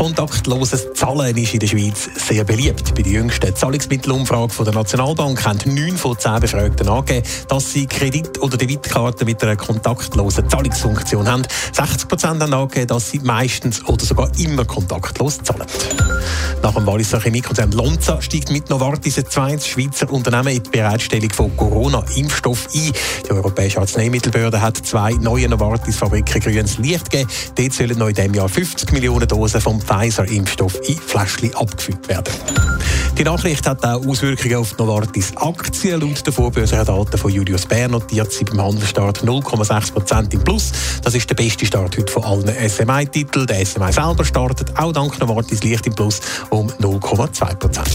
Kontaktloses Zahlen ist in der Schweiz sehr beliebt. Bei der jüngsten Zahlungsmittelumfrage der Nationalbank haben 9 von 10 Befragten angegeben, dass sie Kredit- oder Debitkarten mit einer kontaktlosen Zahlungsfunktion haben. 60 Prozent haben angegeben, dass sie meistens oder sogar immer kontaktlos zahlen. Nach dem Walliser Chemiekonzern Lonza steigt mit Novartis ein zweites Schweizer Unternehmen in die Bereitstellung von Corona-Impfstoff ein. Die Europäische Arzneimittelbehörde hat zwei neue Novartis-Fabriken grünes Licht gegeben. Dort sollen noch in diesem Jahr 50 Millionen Dosen vom Pfizer-Impfstoff in Fläschchen abgefüllt werden. Die Nachricht hat auch Auswirkungen auf die Novartis Aktien. Laut den vorbörslichen Daten von Julius Bär notiert sie beim Handelsstart 0,6 Prozent im Plus. Das ist der beste Start heute von allen SMI-Titeln. Der SMI selber startet auch dank Novartis leicht im Plus um 0,2 Prozent.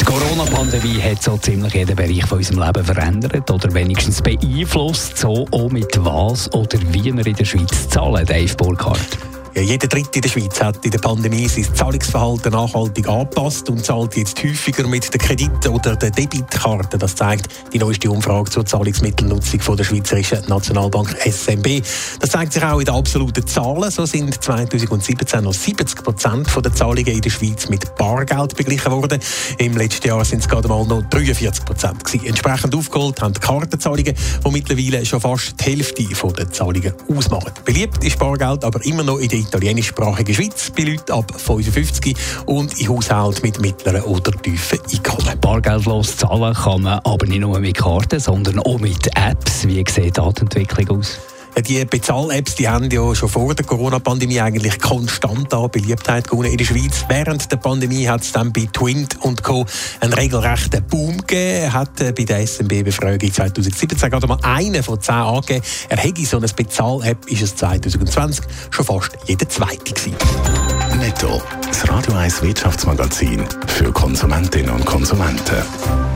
Die Corona-Pandemie hat so ziemlich jeden Bereich von unserem Leben verändert oder wenigstens beeinflusst. So auch mit was oder wie wir in der Schweiz zahlen, Dave Burkhardt. Ja, jeder Dritte in der Schweiz hat in der Pandemie sein Zahlungsverhalten nachhaltig angepasst und zahlt jetzt häufiger mit der Kredit- oder der Debitkarte. Das zeigt die neueste Umfrage zur Zahlungsmittelnutzung von der Schweizerischen Nationalbank SMB. Das zeigt sich auch in den absoluten Zahlen. So sind 2017 noch 70 Prozent der Zahlungen in der Schweiz mit Bargeld beglichen worden. Im letzten Jahr sind es gerade mal noch 43 Prozent Entsprechend aufgeholt haben die Kartenzahlungen, die mittlerweile schon fast die Hälfte der Zahlungen ausmachen. Beliebt ist Bargeld aber immer noch in der italienischsprachigen Schweiz bei Leuten ab 55 und in Haushalten mit mittleren oder tiefen Einkommen. Bargeldlos zahlen kann man aber nicht nur mit Karten, sondern auch mit Apps. Wie sieht die Entwicklung aus? Die Bezahl-Apps haben ja schon vor der Corona-Pandemie eigentlich konstant an Beliebtheit gewonnen in der Schweiz. Während der Pandemie hat es dann bei Twint und Co. einen regelrechten Boom gegeben. Hat äh, bei der SMB-Befragung 2017 gerade mal einer von zehn angegeben. Er hätte so eine Bezahl-App, ist es 2020 schon fast jeder zweite gewesen. Netto, das Radio 1 Wirtschaftsmagazin für Konsumentinnen und Konsumenten.